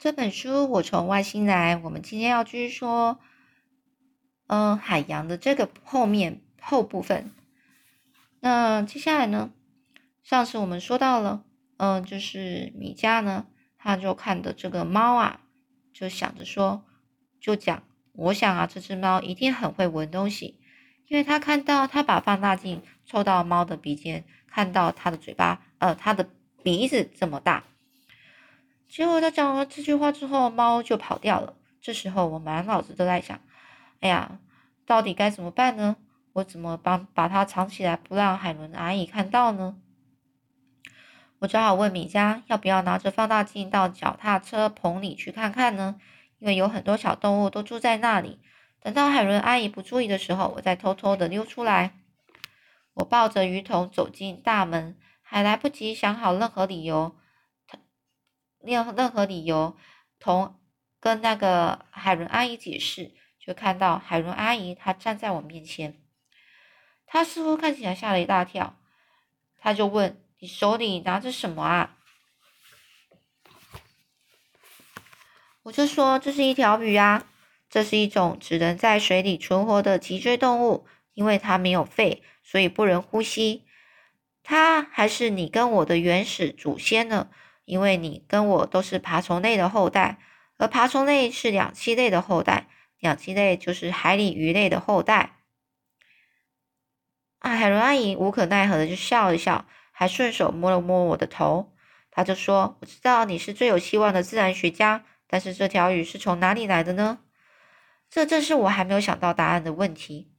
这本书我从外星来，我们今天要继续说，嗯，海洋的这个后面后部分。那接下来呢？上次我们说到了，嗯，就是米迦呢，他就看的这个猫啊，就想着说，就讲，我想啊，这只猫一定很会闻东西，因为他看到他把放大镜凑到猫的鼻尖，看到它的嘴巴，呃，它的鼻子这么大。结果他讲了这句话之后，猫就跑掉了。这时候我满脑子都在想，哎呀，到底该怎么办呢？我怎么帮把它藏起来，不让海伦阿姨看到呢？我只好问米迦，要不要拿着放大镜到脚踏车棚里去看看呢？因为有很多小动物都住在那里。等到海伦阿姨不注意的时候，我再偷偷的溜出来。我抱着鱼桶走进大门，还来不及想好任何理由。任任何理由同跟那个海伦阿姨解释，就看到海伦阿姨她站在我面前，她似乎看起来吓了一大跳，她就问：“你手里拿着什么啊？”我就说：“这是一条鱼啊，这是一种只能在水里存活的脊椎动物，因为它没有肺，所以不能呼吸。它还是你跟我的原始祖先呢。”因为你跟我都是爬虫类的后代，而爬虫类是两栖类的后代，两栖类就是海里鱼类的后代。啊，海伦阿姨无可奈何的就笑了笑，还顺手摸了摸我的头。她就说：“我知道你是最有希望的自然学家，但是这条鱼是从哪里来的呢？这正是我还没有想到答案的问题。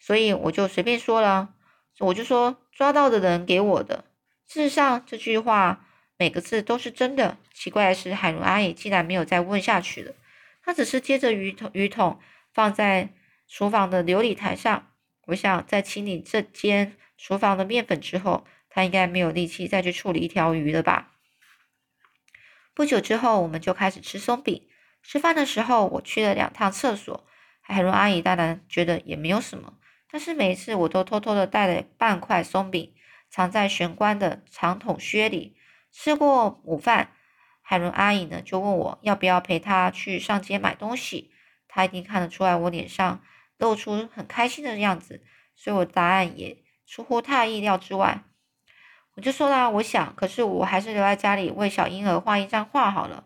所以我就随便说了，我就说抓到的人给我的。”事实上，这句话每个字都是真的。奇怪的是，海伦阿姨竟然没有再问下去了。她只是接着鱼桶鱼桶放在厨房的琉璃台上。我想，在清理这间厨房的面粉之后，她应该没有力气再去处理一条鱼了吧。不久之后，我们就开始吃松饼。吃饭的时候，我去了两趟厕所。海伦阿姨当然觉得也没有什么，但是每一次我都偷偷的带了半块松饼。藏在玄关的长筒靴里。吃过午饭，海伦阿姨呢就问我要不要陪她去上街买东西。她一定看得出来我脸上露出很开心的样子，所以我答案也出乎她意料之外。我就说啦，我想，可是我还是留在家里为小婴儿画一张画好了。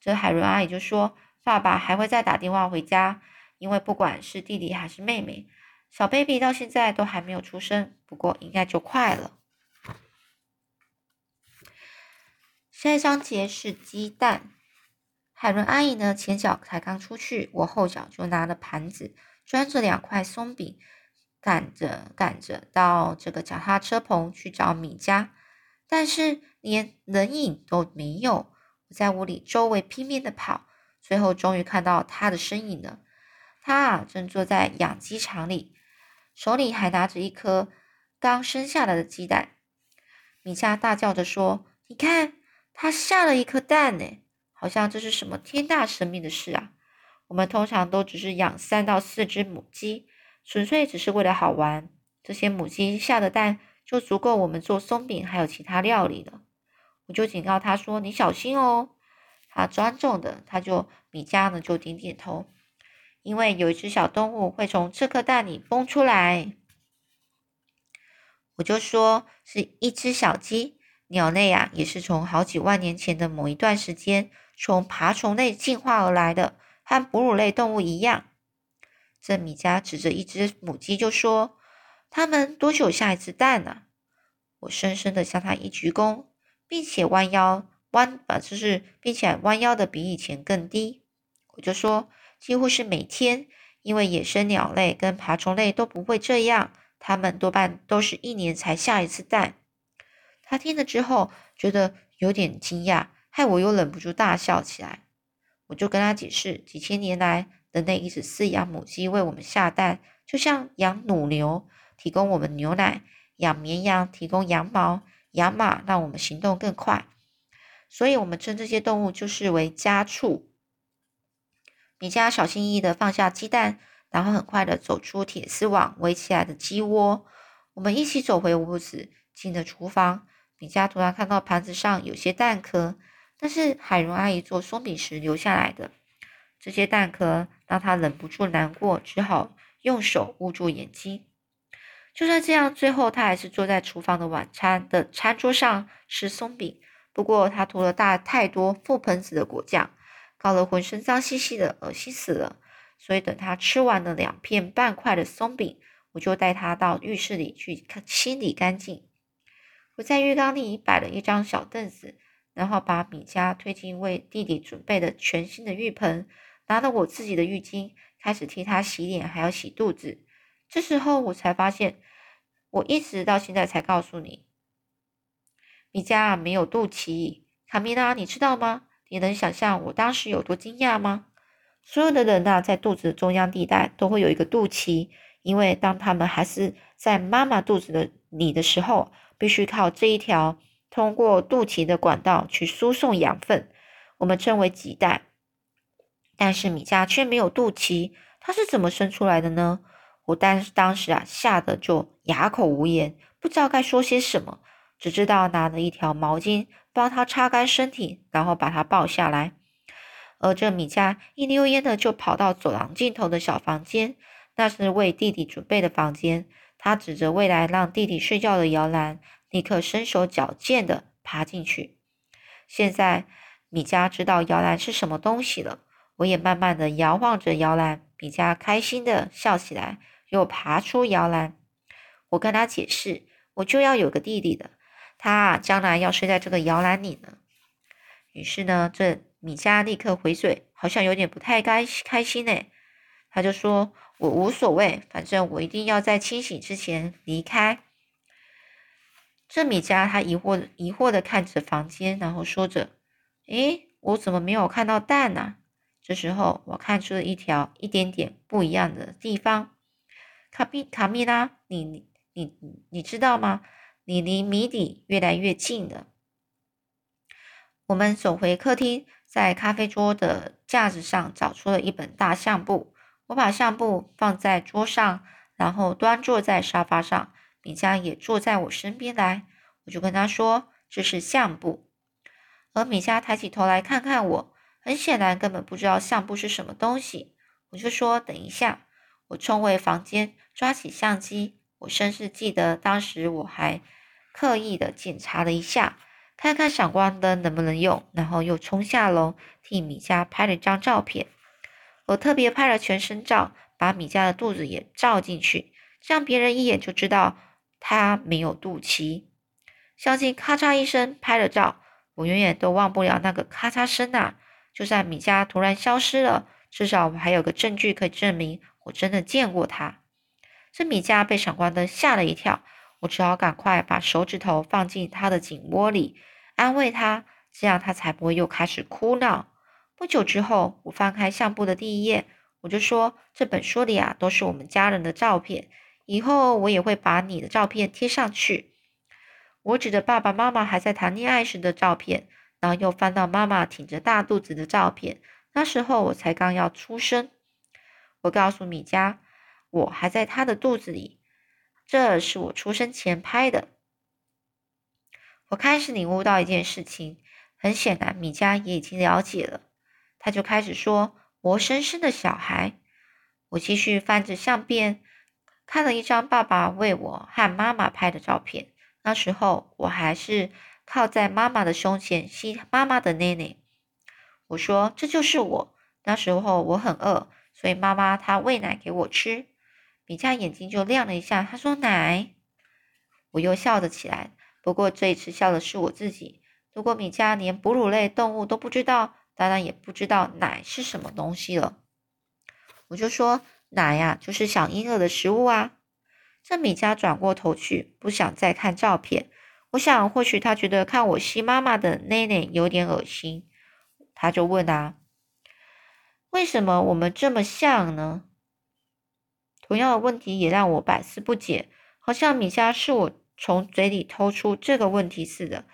这海伦阿姨就说，爸爸还会再打电话回家，因为不管是弟弟还是妹妹。小 baby 到现在都还没有出生，不过应该就快了。下一章节是鸡蛋。海伦阿姨呢，前脚才刚出去，我后脚就拿了盘子，装着两块松饼，赶着赶着到这个脚踏车棚去找米家，但是连人影都没有。我在屋里周围拼命的跑，最后终于看到他的身影了。他啊，正坐在养鸡场里。手里还拿着一颗刚生下来的鸡蛋，米迦大叫着说：“你看，它下了一颗蛋呢，好像这是什么天大神秘的事啊！我们通常都只是养三到四只母鸡，纯粹只是为了好玩。这些母鸡下的蛋就足够我们做松饼还有其他料理了。”我就警告他说：“你小心哦。”他庄重的，他就米迦呢就点点头。因为有一只小动物会从这颗蛋里蹦出来，我就说是一只小鸡。鸟类啊，也是从好几万年前的某一段时间，从爬虫类进化而来的，和哺乳类动物一样。这米加指着一只母鸡就说：“它们多久下一次蛋呢？”我深深的向他一鞠躬，并且弯腰弯，把就是并且弯腰的比以前更低。我就说。几乎是每天，因为野生鸟类跟爬虫类都不会这样，它们多半都是一年才下一次蛋。他听了之后觉得有点惊讶，害我又忍不住大笑起来。我就跟他解释，几千年来人类一直饲养母鸡为我们下蛋，就像养母牛提供我们牛奶，养绵羊提供羊毛，养马让我们行动更快，所以我们称这些动物就是为家畜。米迦小心翼翼的放下鸡蛋，然后很快的走出铁丝网围起来的鸡窝。我们一起走回屋子，进了厨房。米迦突然看到盘子上有些蛋壳，那是海蓉阿姨做松饼时留下来的。这些蛋壳让他忍不住难过，只好用手捂住眼睛。就算这样，最后他还是坐在厨房的晚餐的餐桌上吃松饼。不过他涂了大太多覆盆子的果酱，搞得浑身脏兮兮的，恶心死了。所以等他吃完了两片半块的松饼，我就带他到浴室里去清理干净。我在浴缸里摆了一张小凳子，然后把米佳推进为弟弟准备的全新的浴盆，拿了我自己的浴巾，开始替他洗脸，还要洗肚子。这时候我才发现，我一直到现在才告诉你，米佳没有肚脐。卡米拉，你知道吗？你能想象我当时有多惊讶吗？所有的人呐，在肚子中央地带都会有一个肚脐，因为当他们还是在妈妈肚子的里的时候。必须靠这一条通过肚脐的管道去输送养分，我们称为脐带。但是米迦却没有肚脐，它是怎么生出来的呢？我当当时啊，吓得就哑口无言，不知道该说些什么，只知道拿了一条毛巾帮他擦干身体，然后把他抱下来。而这米迦一溜烟的就跑到走廊尽头的小房间，那是为弟弟准备的房间。他指着未来让弟弟睡觉的摇篮，立刻身手矫健的爬进去。现在米迦知道摇篮是什么东西了，我也慢慢的摇晃着摇篮。米迦开心的笑起来，又爬出摇篮。我跟他解释，我就要有个弟弟的，他啊将来要睡在这个摇篮里呢。于是呢，这米迦立刻回嘴，好像有点不太开开心呢。他就说。我无所谓，反正我一定要在清醒之前离开。这米迦他疑惑疑惑的看着房间，然后说着：“诶，我怎么没有看到蛋呢？”这时候，我看出了一条一点点不一样的地方。卡米卡米拉，你你你你知道吗？你离谜底越来越近了。我们走回客厅，在咖啡桌的架子上找出了一本大相簿。我把相簿放在桌上，然后端坐在沙发上。米迦也坐在我身边来，我就跟他说：“这是相簿。”而米迦抬起头来看看我，很显然根本不知道相簿是什么东西。我就说：“等一下。”我冲回房间，抓起相机。我甚至记得当时我还刻意的检查了一下，看看闪光灯能不能用，然后又冲下楼替米迦拍了一张照片。我特别拍了全身照，把米迦的肚子也照进去，这样别人一眼就知道他没有肚脐。相机咔嚓一声拍了照，我永远都忘不了那个咔嚓声啊！就算米迦突然消失了，至少我还有个证据可以证明我真的见过他。这米迦被闪光灯吓了一跳，我只好赶快把手指头放进他的颈窝里，安慰他，这样他才不会又开始哭闹。不久之后，我翻开相簿的第一页，我就说：“这本书里啊，都是我们家人的照片。以后我也会把你的照片贴上去。”我指着爸爸妈妈还在谈恋爱时的照片，然后又翻到妈妈挺着大肚子的照片。那时候我才刚要出生。我告诉米迦，我还在她的肚子里，这是我出生前拍的。我开始领悟到一件事情，很显然，米迦也已经了解了。他就开始说：“活生生的小孩。”我继续翻着相片，看了一张爸爸为我和妈妈拍的照片。那时候我还是靠在妈妈的胸前吸妈妈的奶奶。我说：“这就是我。”那时候我很饿，所以妈妈她喂奶给我吃。米迦眼睛就亮了一下，他说：“奶。”我又笑了起来。不过这一次笑的是我自己。如果米迦连哺乳类动物都不知道，当然也不知道奶是什么东西了，我就说奶呀，就是小婴儿的食物啊。这米迦转过头去，不想再看照片。我想，或许他觉得看我吸妈妈的奶奶有点恶心，他就问啊：“为什么我们这么像呢？”同样的问题也让我百思不解，好像米迦是我从嘴里偷出这个问题似的。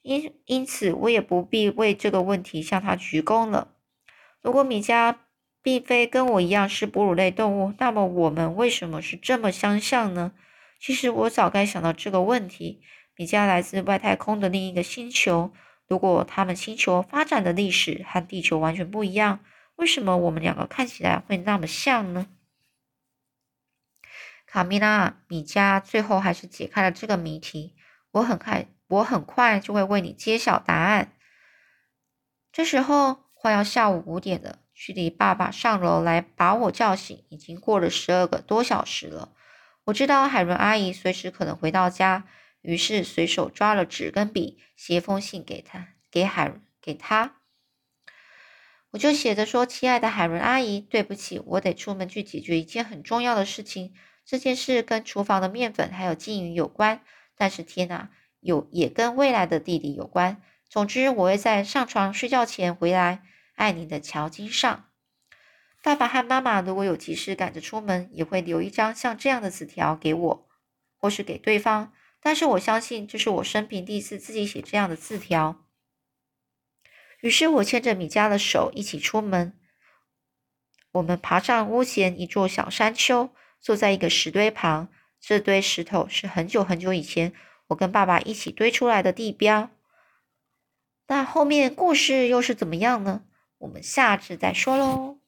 因因此，我也不必为这个问题向他鞠躬了。如果米迦并非跟我一样是哺乳类动物，那么我们为什么是这么相像呢？其实我早该想到这个问题。米迦来自外太空的另一个星球，如果他们星球发展的历史和地球完全不一样，为什么我们两个看起来会那么像呢？卡米拉，米加最后还是解开了这个谜题。我很快，我很快就会为你揭晓答案。这时候快要下午五点了，距离爸爸上楼来把我叫醒已经过了十二个多小时了。我知道海伦阿姨随时可能回到家，于是随手抓了纸跟笔，写封信给她，给海伦，给她。我就写着说：“亲爱的海伦阿姨，对不起，我得出门去解决一件很重要的事情。这件事跟厨房的面粉还有金鱼有关，但是天哪，有也跟未来的弟弟有关。总之，我会在上床睡觉前回来。爱你的乔金上。爸爸和妈妈如果有急事赶着出门，也会留一张像这样的纸条给我，或是给对方。但是我相信，这是我生平第一次自己写这样的字条。”于是我牵着米迦的手一起出门。我们爬上屋前一座小山丘，坐在一个石堆旁。这堆石头是很久很久以前我跟爸爸一起堆出来的地标。那后面故事又是怎么样呢？我们下次再说喽。